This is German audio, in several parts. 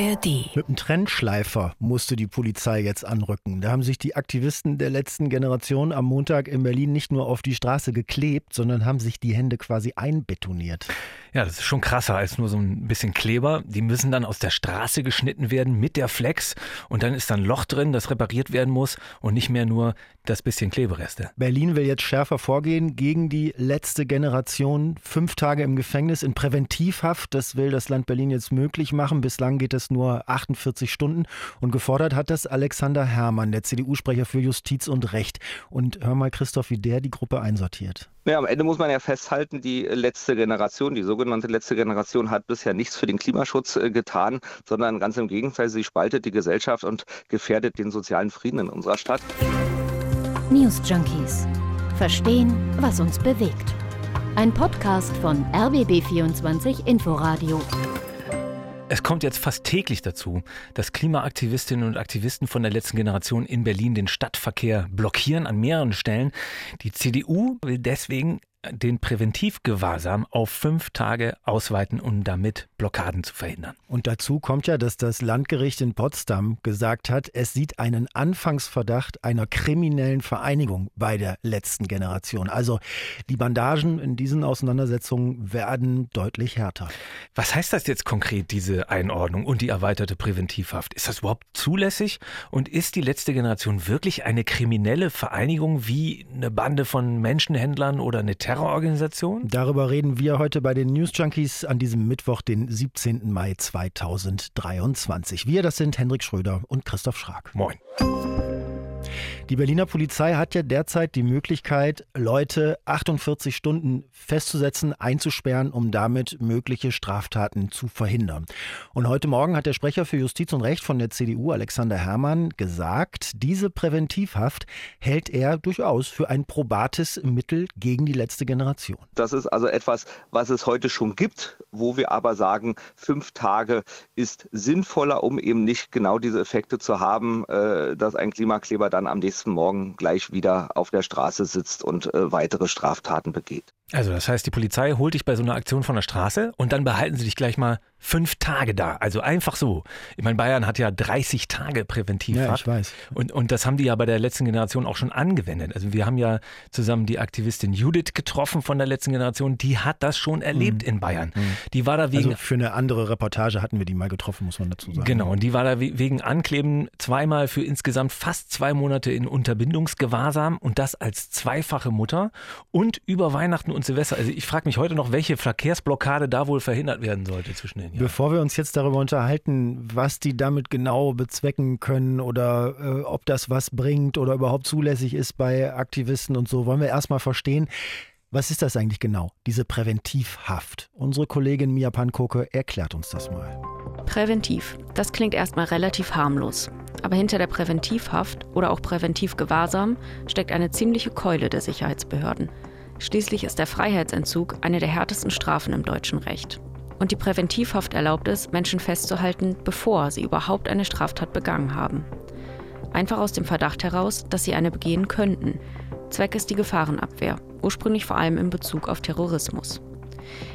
ARD. Mit einem Trennschleifer musste die Polizei jetzt anrücken. Da haben sich die Aktivisten der letzten Generation am Montag in Berlin nicht nur auf die Straße geklebt, sondern haben sich die Hände quasi einbetoniert. Ja, das ist schon krasser als nur so ein bisschen Kleber. Die müssen dann aus der Straße geschnitten werden mit der Flex und dann ist da ein Loch drin, das repariert werden muss und nicht mehr nur das bisschen Klebereste. Berlin will jetzt schärfer vorgehen gegen die letzte Generation. Fünf Tage im Gefängnis in Präventivhaft, das will das Land Berlin jetzt möglich machen. Bislang geht es nur 48 Stunden und gefordert hat das Alexander Herrmann, der CDU-Sprecher für Justiz und Recht. Und hör mal, Christoph, wie der die Gruppe einsortiert. Ja, am Ende muss man ja festhalten, die letzte Generation, die sogenannte letzte Generation hat bisher nichts für den Klimaschutz äh, getan, sondern ganz im Gegenteil, sie spaltet die Gesellschaft und gefährdet den sozialen Frieden in unserer Stadt. News Junkies. Verstehen, was uns bewegt. Ein Podcast von RBB24 Inforadio. Es kommt jetzt fast täglich dazu, dass Klimaaktivistinnen und Aktivisten von der letzten Generation in Berlin den Stadtverkehr blockieren an mehreren Stellen. Die CDU will deswegen den Präventivgewahrsam auf fünf Tage ausweiten, um damit Blockaden zu verhindern. Und dazu kommt ja, dass das Landgericht in Potsdam gesagt hat, es sieht einen Anfangsverdacht einer kriminellen Vereinigung bei der letzten Generation. Also die Bandagen in diesen Auseinandersetzungen werden deutlich härter. Was heißt das jetzt konkret, diese Einordnung und die erweiterte Präventivhaft? Ist das überhaupt zulässig? Und ist die letzte Generation wirklich eine kriminelle Vereinigung wie eine Bande von Menschenhändlern oder eine Terrororganisation? Darüber reden wir heute bei den News Junkies an diesem Mittwoch, den 17. Mai 2023. Wir, das sind Hendrik Schröder und Christoph Schrag. Moin. Die Berliner Polizei hat ja derzeit die Möglichkeit, Leute 48 Stunden festzusetzen, einzusperren, um damit mögliche Straftaten zu verhindern. Und heute Morgen hat der Sprecher für Justiz und Recht von der CDU, Alexander Herrmann, gesagt, diese Präventivhaft hält er durchaus für ein probates Mittel gegen die letzte Generation. Das ist also etwas, was es heute schon gibt, wo wir aber sagen, fünf Tage ist sinnvoller, um eben nicht genau diese Effekte zu haben, äh, dass ein Klimakleber dann am nächsten nächsten Morgen gleich wieder auf der Straße sitzt und äh, weitere Straftaten begeht. Also das heißt, die Polizei holt dich bei so einer Aktion von der Straße und dann behalten sie dich gleich mal fünf Tage da. Also einfach so. Ich meine, Bayern hat ja 30 Tage präventiv. Ja, ich weiß. Und, und das haben die ja bei der letzten Generation auch schon angewendet. Also wir haben ja zusammen die Aktivistin Judith getroffen von der letzten Generation. Die hat das schon erlebt mhm. in Bayern. Mhm. Die war da wegen... Also für eine andere Reportage hatten wir die mal getroffen, muss man dazu sagen. Genau. Und die war da wegen Ankleben zweimal für insgesamt fast zwei Monate in Unterbindungsgewahrsam und das als zweifache Mutter und über Weihnachten und Silvester. Also ich frage mich heute noch, welche Verkehrsblockade da wohl verhindert werden sollte zwischen den Jahren. Bevor wir uns jetzt darüber unterhalten, was die damit genau bezwecken können oder äh, ob das was bringt oder überhaupt zulässig ist bei Aktivisten und so, wollen wir erstmal verstehen, was ist das eigentlich genau, diese Präventivhaft? Unsere Kollegin Mia Pankoke erklärt uns das mal. Präventiv, das klingt erstmal relativ harmlos. Aber hinter der Präventivhaft oder auch Präventivgewahrsam steckt eine ziemliche Keule der Sicherheitsbehörden. Schließlich ist der Freiheitsentzug eine der härtesten Strafen im deutschen Recht. Und die Präventivhaft erlaubt es, Menschen festzuhalten, bevor sie überhaupt eine Straftat begangen haben. Einfach aus dem Verdacht heraus, dass sie eine begehen könnten. Zweck ist die Gefahrenabwehr, ursprünglich vor allem in Bezug auf Terrorismus.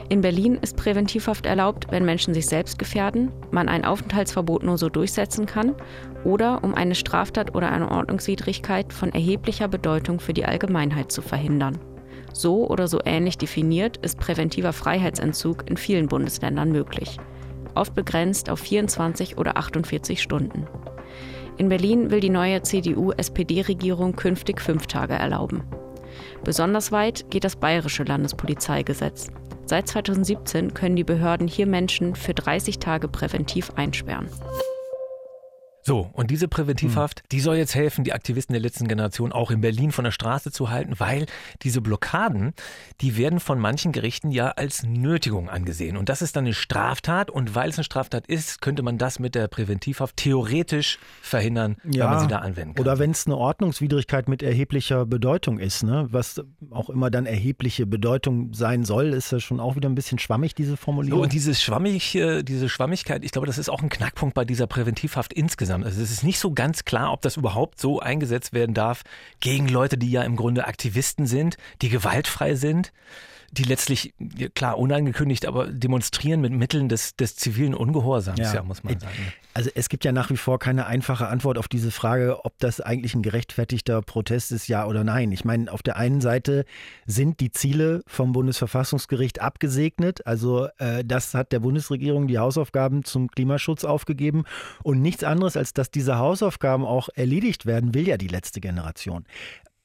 In Berlin ist Präventivhaft erlaubt, wenn Menschen sich selbst gefährden, man ein Aufenthaltsverbot nur so durchsetzen kann oder um eine Straftat oder eine Ordnungswidrigkeit von erheblicher Bedeutung für die Allgemeinheit zu verhindern. So oder so ähnlich definiert ist präventiver Freiheitsentzug in vielen Bundesländern möglich, oft begrenzt auf 24 oder 48 Stunden. In Berlin will die neue CDU-SPD-Regierung künftig fünf Tage erlauben. Besonders weit geht das bayerische Landespolizeigesetz. Seit 2017 können die Behörden hier Menschen für 30 Tage präventiv einsperren. So, und diese Präventivhaft, mhm. die soll jetzt helfen, die Aktivisten der letzten Generation auch in Berlin von der Straße zu halten, weil diese Blockaden, die werden von manchen Gerichten ja als Nötigung angesehen. Und das ist dann eine Straftat. Und weil es eine Straftat ist, könnte man das mit der Präventivhaft theoretisch verhindern, ja, wenn man sie da anwenden kann. Oder wenn es eine Ordnungswidrigkeit mit erheblicher Bedeutung ist, ne? was auch immer dann erhebliche Bedeutung sein soll, ist ja schon auch wieder ein bisschen schwammig, diese Formulierung. So, und dieses Schwammig, diese Schwammigkeit, ich glaube, das ist auch ein Knackpunkt bei dieser Präventivhaft insgesamt insgesamt. Also es ist nicht so ganz klar, ob das überhaupt so eingesetzt werden darf gegen Leute, die ja im Grunde Aktivisten sind, die gewaltfrei sind. Die letztlich, klar, unangekündigt, aber demonstrieren mit Mitteln des, des zivilen Ungehorsams, ja. ja. muss man sagen. Also es gibt ja nach wie vor keine einfache Antwort auf diese Frage, ob das eigentlich ein gerechtfertigter Protest ist, ja oder nein. Ich meine, auf der einen Seite sind die Ziele vom Bundesverfassungsgericht abgesegnet. Also äh, das hat der Bundesregierung die Hausaufgaben zum Klimaschutz aufgegeben. Und nichts anderes, als dass diese Hausaufgaben auch erledigt werden, will ja die letzte Generation.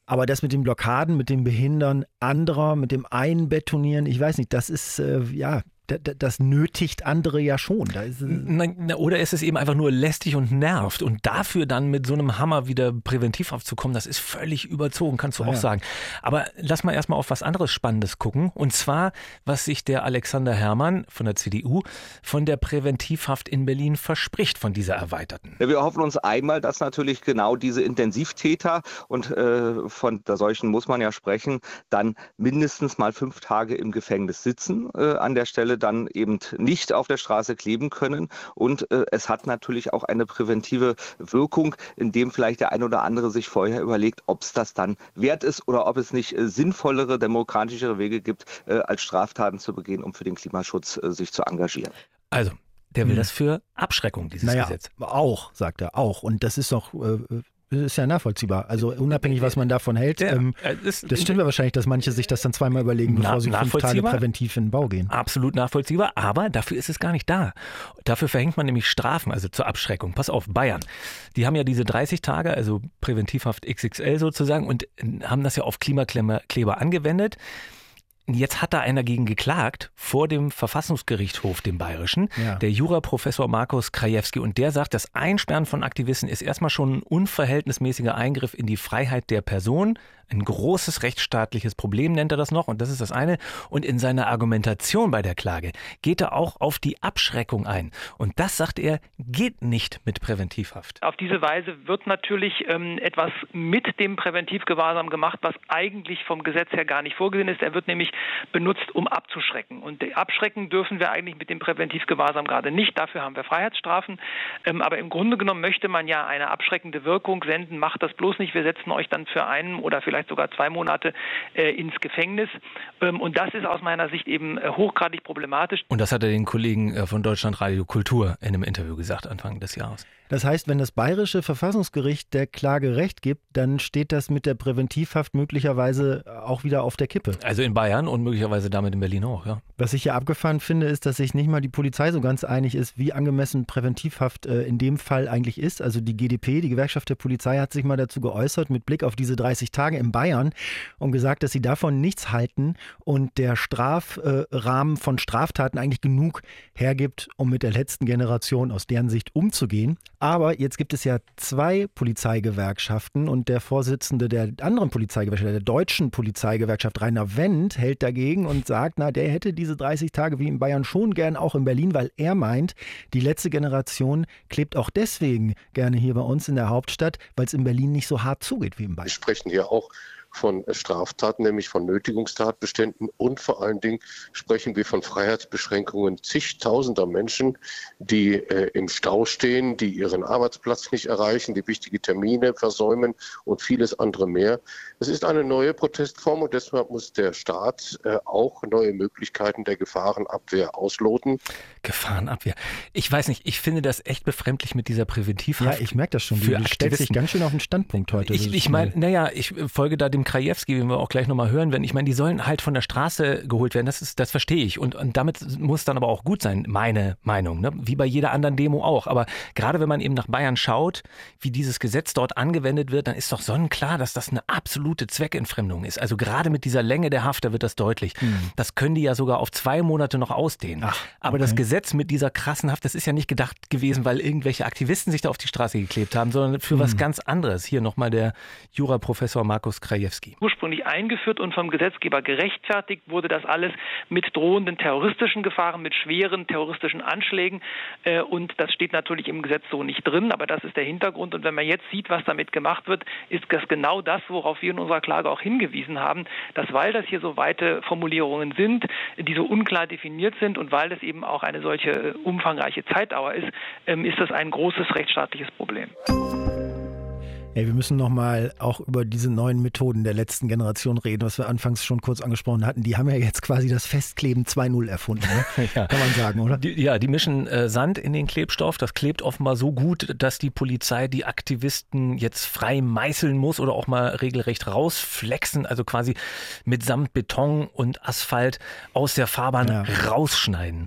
Aber das mit den Blockaden, mit dem Behindern anderer, mit dem Einbetonieren, ich weiß nicht, das ist, äh, ja, das nötigt andere ja schon. Da ist Oder ist es eben einfach nur lästig und nervt. Und dafür dann mit so einem Hammer wieder präventiv aufzukommen, das ist völlig überzogen, kannst du ah, auch ja. sagen. Aber lass mal erstmal auf was anderes Spannendes gucken. Und zwar, was sich der Alexander Herrmann von der CDU von der Präventivhaft in Berlin verspricht, von dieser erweiterten. Ja, wir hoffen uns einmal, dass natürlich genau diese Intensivtäter, und äh, von der solchen muss man ja sprechen, dann mindestens mal fünf Tage im Gefängnis sitzen äh, an der Stelle dann eben nicht auf der Straße kleben können. Und äh, es hat natürlich auch eine präventive Wirkung, indem vielleicht der ein oder andere sich vorher überlegt, ob es das dann wert ist oder ob es nicht äh, sinnvollere, demokratischere Wege gibt, äh, als Straftaten zu begehen, um für den Klimaschutz äh, sich zu engagieren. Also, der will hm. das für Abschreckung, dieses naja, Gesetz. Auch, sagt er, auch. Und das ist doch äh, ist ja nachvollziehbar. Also unabhängig, was man davon hält. Ja, ähm, das, das stimmt ja wahrscheinlich, dass manche sich das dann zweimal überlegen, bevor sie fünf Tage präventiv in den Bau gehen. Absolut nachvollziehbar, aber dafür ist es gar nicht da. Dafür verhängt man nämlich Strafen, also zur Abschreckung. Pass auf, Bayern. Die haben ja diese 30 Tage, also Präventivhaft XXL sozusagen, und haben das ja auf Klimakleber angewendet. Jetzt hat da einer gegen geklagt vor dem Verfassungsgerichtshof, dem bayerischen, ja. der Juraprofessor Markus Krajewski. Und der sagt, das Einsperren von Aktivisten ist erstmal schon ein unverhältnismäßiger Eingriff in die Freiheit der Person, ein großes rechtsstaatliches Problem nennt er das noch und das ist das eine. Und in seiner Argumentation bei der Klage geht er auch auf die Abschreckung ein. Und das, sagt er, geht nicht mit Präventivhaft. Auf diese Weise wird natürlich ähm, etwas mit dem Präventivgewahrsam gemacht, was eigentlich vom Gesetz her gar nicht vorgesehen ist. Er wird nämlich benutzt, um abzuschrecken. Und abschrecken dürfen wir eigentlich mit dem Präventivgewahrsam gerade nicht. Dafür haben wir Freiheitsstrafen. Ähm, aber im Grunde genommen möchte man ja eine abschreckende Wirkung senden. Macht das bloß nicht. Wir setzen euch dann für einen oder vielleicht vielleicht sogar zwei Monate äh, ins Gefängnis. Ähm, und das ist aus meiner Sicht eben äh, hochgradig problematisch. Und das hat er den Kollegen äh, von Deutschlandradio Kultur in einem Interview gesagt, Anfang des Jahres. Das heißt, wenn das bayerische Verfassungsgericht der Klage Recht gibt, dann steht das mit der Präventivhaft möglicherweise auch wieder auf der Kippe. Also in Bayern und möglicherweise damit in Berlin auch, ja. Was ich hier abgefahren finde, ist, dass sich nicht mal die Polizei so ganz einig ist, wie angemessen Präventivhaft äh, in dem Fall eigentlich ist. Also die GdP, die Gewerkschaft der Polizei, hat sich mal dazu geäußert mit Blick auf diese 30 Tage in Bayern und gesagt, dass sie davon nichts halten und der Strafrahmen von Straftaten eigentlich genug hergibt, um mit der letzten Generation aus deren Sicht umzugehen. Aber jetzt gibt es ja zwei Polizeigewerkschaften und der Vorsitzende der anderen Polizeigewerkschaft, der deutschen Polizeigewerkschaft Rainer Wendt, hält dagegen und sagt, na, der hätte diese 30 Tage wie in Bayern schon gern auch in Berlin, weil er meint, die letzte Generation klebt auch deswegen gerne hier bei uns in der Hauptstadt, weil es in Berlin nicht so hart zugeht wie in Bayern. Wir sprechen hier auch von Straftaten, nämlich von Nötigungstatbeständen und vor allen Dingen sprechen wir von Freiheitsbeschränkungen zigtausender Menschen, die äh, im Stau stehen, die ihren Arbeitsplatz nicht erreichen, die wichtige Termine versäumen und vieles andere mehr. Es ist eine neue Protestform und deshalb muss der Staat äh, auch neue Möglichkeiten der Gefahrenabwehr ausloten. Gefahrenabwehr. Ich weiß nicht, ich finde das echt befremdlich mit dieser Präventivhaft. Ja, ich merke das schon. Du stellst dich ganz schön auf den Standpunkt heute. Ich, ich meine, naja, ich folge da dem Krajewski, den wir auch gleich nochmal hören werden. Ich meine, die sollen halt von der Straße geholt werden. Das, ist, das verstehe ich. Und, und damit muss dann aber auch gut sein, meine Meinung. Ne? Wie bei jeder anderen Demo auch. Aber gerade wenn man eben nach Bayern schaut, wie dieses Gesetz dort angewendet wird, dann ist doch sonnenklar, dass das eine absolute Zweckentfremdung ist. Also gerade mit dieser Länge der Haft, da wird das deutlich. Hm. Das können die ja sogar auf zwei Monate noch ausdehnen. Ach, aber okay. das Gesetz mit dieser krassen Haft, das ist ja nicht gedacht gewesen, weil irgendwelche Aktivisten sich da auf die Straße geklebt haben, sondern für hm. was ganz anderes. Hier nochmal der Juraprofessor Markus Krajewski. Krajewski. Ursprünglich eingeführt und vom Gesetzgeber gerechtfertigt wurde das alles mit drohenden terroristischen Gefahren, mit schweren terroristischen Anschlägen. Äh, und das steht natürlich im Gesetz so nicht drin, aber das ist der Hintergrund. Und wenn man jetzt sieht, was damit gemacht wird, ist das genau das, worauf wir in unserer Klage auch hingewiesen haben, dass weil das hier so weite Formulierungen sind, die so unklar definiert sind und weil das eben auch eine solche äh, umfangreiche Zeitdauer ist, ähm, ist das ein großes rechtsstaatliches Problem. Hey, wir müssen nochmal auch über diese neuen Methoden der letzten Generation reden, was wir anfangs schon kurz angesprochen hatten. Die haben ja jetzt quasi das Festkleben 2.0 erfunden, ne? ja. kann man sagen, oder? Die, ja, die mischen äh, Sand in den Klebstoff. Das klebt offenbar so gut, dass die Polizei die Aktivisten jetzt frei meißeln muss oder auch mal regelrecht rausflexen, also quasi mit Samt, Beton und Asphalt aus der Fahrbahn ja. rausschneiden.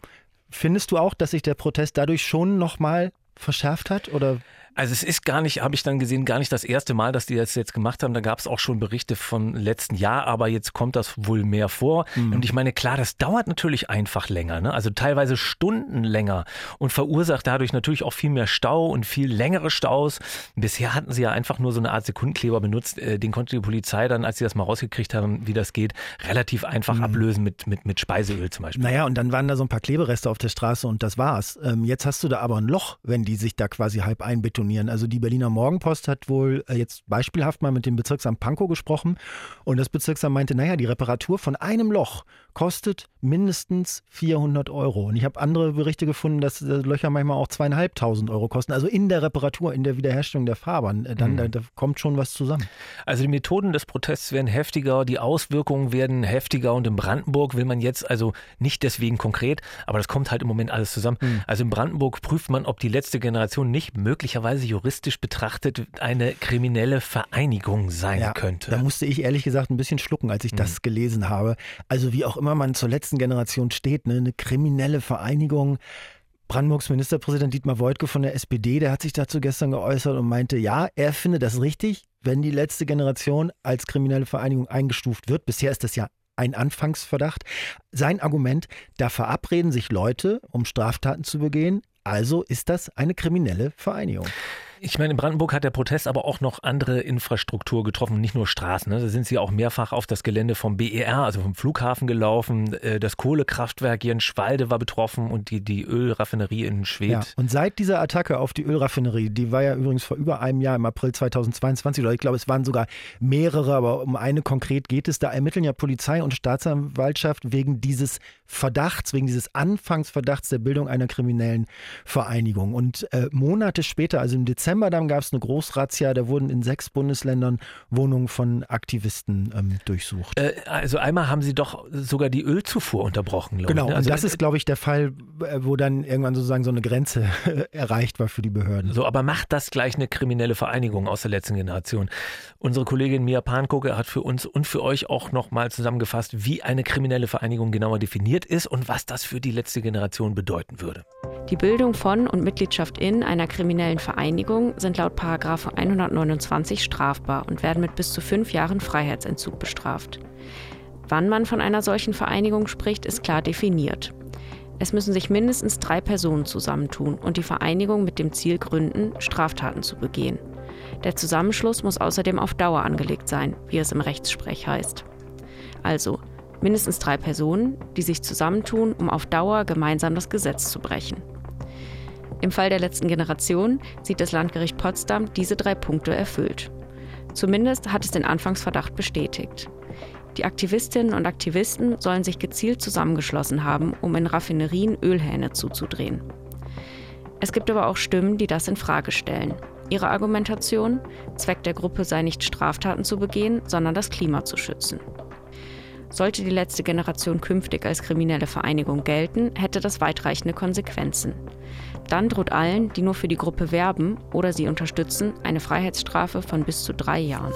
Findest du auch, dass sich der Protest dadurch schon nochmal verschärft hat? Oder? Also es ist gar nicht, habe ich dann gesehen, gar nicht das erste Mal, dass die das jetzt gemacht haben. Da gab es auch schon Berichte von letzten Jahr, aber jetzt kommt das wohl mehr vor. Mhm. Und ich meine, klar, das dauert natürlich einfach länger, ne? also teilweise Stunden länger und verursacht dadurch natürlich auch viel mehr Stau und viel längere Staus. Bisher hatten sie ja einfach nur so eine Art Sekundenkleber benutzt. Äh, den konnte die Polizei dann, als sie das mal rausgekriegt haben, wie das geht, relativ einfach mhm. ablösen mit, mit, mit Speiseöl zum Beispiel. Naja, und dann waren da so ein paar Klebereste auf der Straße und das war's. Ähm, jetzt hast du da aber ein Loch, wenn die sich da quasi halb einbetonieren betonieren. Also die Berliner Morgenpost hat wohl äh, jetzt beispielhaft mal mit dem Bezirksamt Pankow gesprochen und das Bezirksamt meinte, naja, die Reparatur von einem Loch kostet mindestens 400 Euro. Und ich habe andere Berichte gefunden, dass Löcher manchmal auch zweieinhalbtausend Euro kosten. Also in der Reparatur, in der Wiederherstellung der Fahrbahn, äh, dann mhm. da, da kommt schon was zusammen. Also die Methoden des Protests werden heftiger, die Auswirkungen werden heftiger und in Brandenburg will man jetzt also nicht deswegen konkret, aber das kommt halt im Moment alles zusammen. Mhm. Also in Brandenburg prüft man, ob die letzte Generation nicht möglicherweise juristisch betrachtet eine kriminelle Vereinigung sein ja, könnte. Da musste ich ehrlich gesagt ein bisschen schlucken, als ich mhm. das gelesen habe. Also wie auch immer man zur letzten Generation steht, ne? eine kriminelle Vereinigung. Brandenburgs Ministerpräsident Dietmar Woidke von der SPD, der hat sich dazu gestern geäußert und meinte, ja, er findet das richtig, wenn die letzte Generation als kriminelle Vereinigung eingestuft wird. Bisher ist das ja ein Anfangsverdacht. Sein Argument, da verabreden sich Leute, um Straftaten zu begehen, also ist das eine kriminelle Vereinigung. Ich meine, in Brandenburg hat der Protest aber auch noch andere Infrastruktur getroffen, nicht nur Straßen. Ne? Da sind sie auch mehrfach auf das Gelände vom BER, also vom Flughafen gelaufen. Äh, das Kohlekraftwerk hier in Schwalde war betroffen und die, die Ölraffinerie in Schwedt. Ja, und seit dieser Attacke auf die Ölraffinerie, die war ja übrigens vor über einem Jahr, im April 2022, oder ich glaube, es waren sogar mehrere, aber um eine konkret geht es, da ermitteln ja Polizei und Staatsanwaltschaft wegen dieses Verdachts, wegen dieses Anfangsverdachts der Bildung einer kriminellen Vereinigung. Und äh, Monate später, also im Dezember, Dezember dann gab es eine Großrazzia, da wurden in sechs Bundesländern Wohnungen von Aktivisten ähm, durchsucht. Äh, also einmal haben sie doch sogar die Ölzufuhr unterbrochen, glaube genau, ich. Genau, ne? also und das ist, glaube ich, der Fall, äh, wo dann irgendwann sozusagen so eine Grenze erreicht war für die Behörden. So, aber macht das gleich eine kriminelle Vereinigung aus der letzten Generation? Unsere Kollegin Mia Pankoke hat für uns und für euch auch nochmal zusammengefasst, wie eine kriminelle Vereinigung genauer definiert ist und was das für die letzte Generation bedeuten würde. Die Bildung von und Mitgliedschaft in einer kriminellen Vereinigung sind laut 129 strafbar und werden mit bis zu fünf Jahren Freiheitsentzug bestraft. Wann man von einer solchen Vereinigung spricht, ist klar definiert. Es müssen sich mindestens drei Personen zusammentun und die Vereinigung mit dem Ziel gründen, Straftaten zu begehen. Der Zusammenschluss muss außerdem auf Dauer angelegt sein, wie es im Rechtssprech heißt. Also mindestens drei Personen, die sich zusammentun, um auf Dauer gemeinsam das Gesetz zu brechen. Im Fall der letzten Generation sieht das Landgericht Potsdam diese drei Punkte erfüllt. Zumindest hat es den Anfangsverdacht bestätigt. Die Aktivistinnen und Aktivisten sollen sich gezielt zusammengeschlossen haben, um in Raffinerien Ölhähne zuzudrehen. Es gibt aber auch Stimmen, die das in Frage stellen. Ihre Argumentation: Zweck der Gruppe sei nicht Straftaten zu begehen, sondern das Klima zu schützen. Sollte die letzte Generation künftig als kriminelle Vereinigung gelten, hätte das weitreichende Konsequenzen. Dann droht allen, die nur für die Gruppe werben oder sie unterstützen, eine Freiheitsstrafe von bis zu drei Jahren.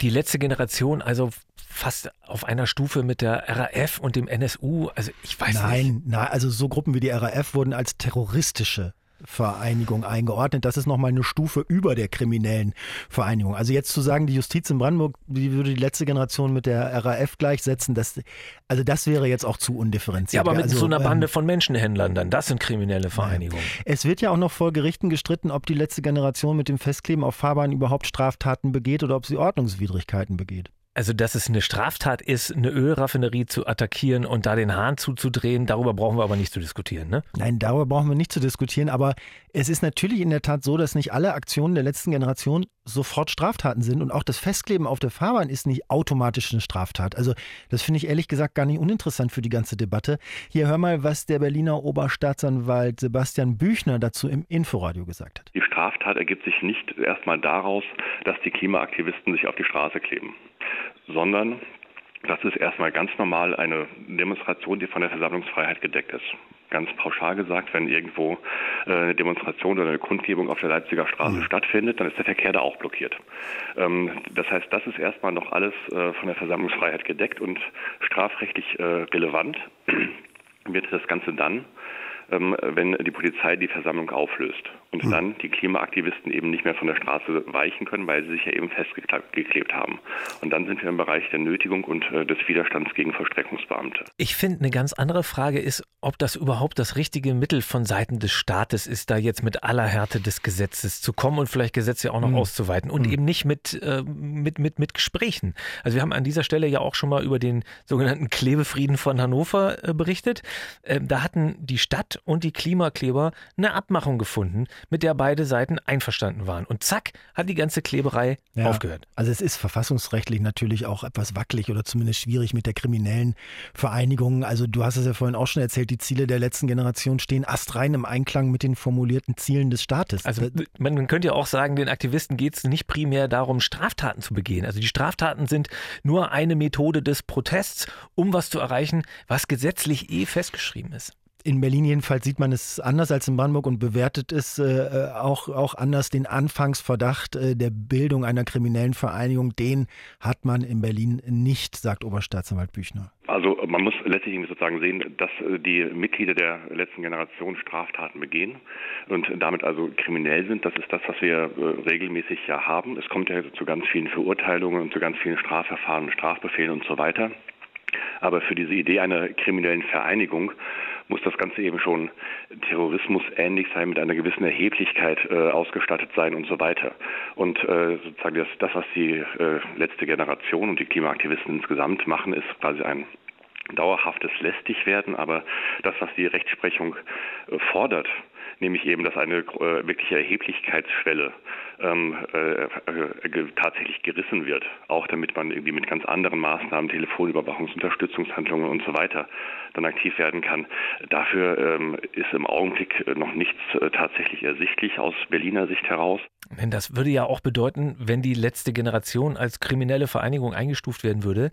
Die letzte Generation, also fast auf einer Stufe mit der RAF und dem NSU. Also ich weiß nein, nicht. Nein, nein, also so Gruppen wie die RAF wurden als terroristische Vereinigung eingeordnet. Das ist nochmal eine Stufe über der kriminellen Vereinigung. Also jetzt zu sagen, die Justiz in Brandenburg, die würde die letzte Generation mit der RAF gleichsetzen, das, also das wäre jetzt auch zu undifferenziert. Ja, aber mit also, so einer Bande ähm, von Menschenhändlern dann, das sind kriminelle Vereinigungen. Es wird ja auch noch vor Gerichten gestritten, ob die letzte Generation mit dem Festkleben auf Fahrbahnen überhaupt Straftaten begeht oder ob sie Ordnungswidrigkeiten begeht. Also, dass es eine Straftat ist, eine Ölraffinerie zu attackieren und da den Hahn zuzudrehen, darüber brauchen wir aber nicht zu diskutieren, ne? Nein, darüber brauchen wir nicht zu diskutieren, aber es ist natürlich in der Tat so, dass nicht alle Aktionen der letzten Generation sofort Straftaten sind und auch das Festkleben auf der Fahrbahn ist nicht automatisch eine Straftat. Also, das finde ich ehrlich gesagt gar nicht uninteressant für die ganze Debatte. Hier hör mal, was der Berliner Oberstaatsanwalt Sebastian Büchner dazu im Inforadio gesagt hat. Die Straftat ergibt sich nicht erstmal daraus, dass die Klimaaktivisten sich auf die Straße kleben, sondern das ist erstmal ganz normal eine Demonstration, die von der Versammlungsfreiheit gedeckt ist. Ganz pauschal gesagt, wenn irgendwo äh, eine Demonstration oder eine Kundgebung auf der Leipziger Straße mhm. stattfindet, dann ist der Verkehr da auch blockiert. Ähm, das heißt, das ist erstmal noch alles äh, von der Versammlungsfreiheit gedeckt und strafrechtlich äh, relevant wird das Ganze dann, ähm, wenn die Polizei die Versammlung auflöst und mhm. dann die Klimaaktivisten eben nicht mehr von der Straße weichen können, weil sie sich ja eben festgeklebt haben. Und dann sind wir im Bereich der Nötigung und äh, des Widerstands gegen Vollstreckungsbeamte. Ich finde, eine ganz andere Frage ist, ob das überhaupt das richtige Mittel von Seiten des Staates ist, da jetzt mit aller Härte des Gesetzes zu kommen und vielleicht Gesetze auch noch mhm. auszuweiten und mhm. eben nicht mit, äh, mit, mit, mit Gesprächen. Also wir haben an dieser Stelle ja auch schon mal über den sogenannten Klebefrieden von Hannover äh, berichtet. Ähm, da hatten die Stadt und die Klimakleber eine Abmachung gefunden, mit der beide Seiten einverstanden waren. Und zack, hat die ganze Kleberei ja, aufgehört. Also es ist verfassungsrechtlich natürlich auch etwas wackelig oder zumindest schwierig mit der kriminellen Vereinigung. Also du hast es ja vorhin auch schon erzählt, die Ziele der letzten Generation stehen astrein im Einklang mit den formulierten Zielen des Staates. Also man könnte ja auch sagen, den Aktivisten geht es nicht primär darum, Straftaten zu begehen. Also die Straftaten sind nur eine Methode des Protests, um was zu erreichen, was gesetzlich eh festgeschrieben ist in Berlin jedenfalls sieht man es anders als in Brandenburg und bewertet es äh, auch, auch anders. Den Anfangsverdacht äh, der Bildung einer kriminellen Vereinigung, den hat man in Berlin nicht, sagt Oberstaatsanwalt Büchner. Also man muss letztlich sozusagen sehen, dass äh, die Mitglieder der letzten Generation Straftaten begehen und damit also kriminell sind. Das ist das, was wir äh, regelmäßig ja haben. Es kommt ja zu ganz vielen Verurteilungen und zu ganz vielen Strafverfahren, Strafbefehlen und so weiter. Aber für diese Idee einer kriminellen Vereinigung muss das Ganze eben schon Terrorismus ähnlich sein, mit einer gewissen Erheblichkeit äh, ausgestattet sein und so weiter. Und äh, sozusagen das, das, was die äh, letzte Generation und die Klimaaktivisten insgesamt machen, ist quasi ein dauerhaftes Lästigwerden. Aber das, was die Rechtsprechung äh, fordert, nämlich eben, dass eine äh, wirkliche Erheblichkeitsschwelle ähm, äh, äh, tatsächlich gerissen wird, auch damit man irgendwie mit ganz anderen Maßnahmen, Telefonüberwachungsunterstützungshandlungen und so weiter dann aktiv werden kann. Dafür ähm, ist im Augenblick noch nichts äh, tatsächlich ersichtlich aus Berliner Sicht heraus. Denn das würde ja auch bedeuten, wenn die letzte Generation als kriminelle Vereinigung eingestuft werden würde,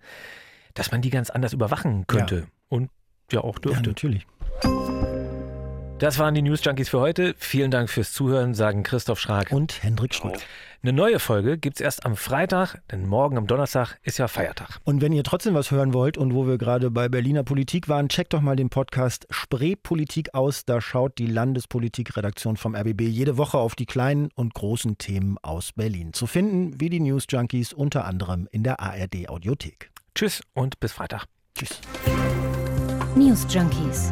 dass man die ganz anders überwachen könnte. Ja. Und ja auch dürfte. Ja, natürlich. Das waren die News Junkies für heute. Vielen Dank fürs Zuhören, sagen Christoph Schrag und Hendrik Schröder. Eine neue Folge gibt es erst am Freitag, denn morgen am Donnerstag ist ja Feiertag. Und wenn ihr trotzdem was hören wollt und wo wir gerade bei Berliner Politik waren, checkt doch mal den Podcast Spreepolitik aus. Da schaut die Landespolitikredaktion vom RBB jede Woche auf die kleinen und großen Themen aus Berlin. Zu finden wie die News Junkies unter anderem in der ARD Audiothek. Tschüss und bis Freitag. Tschüss. News Junkies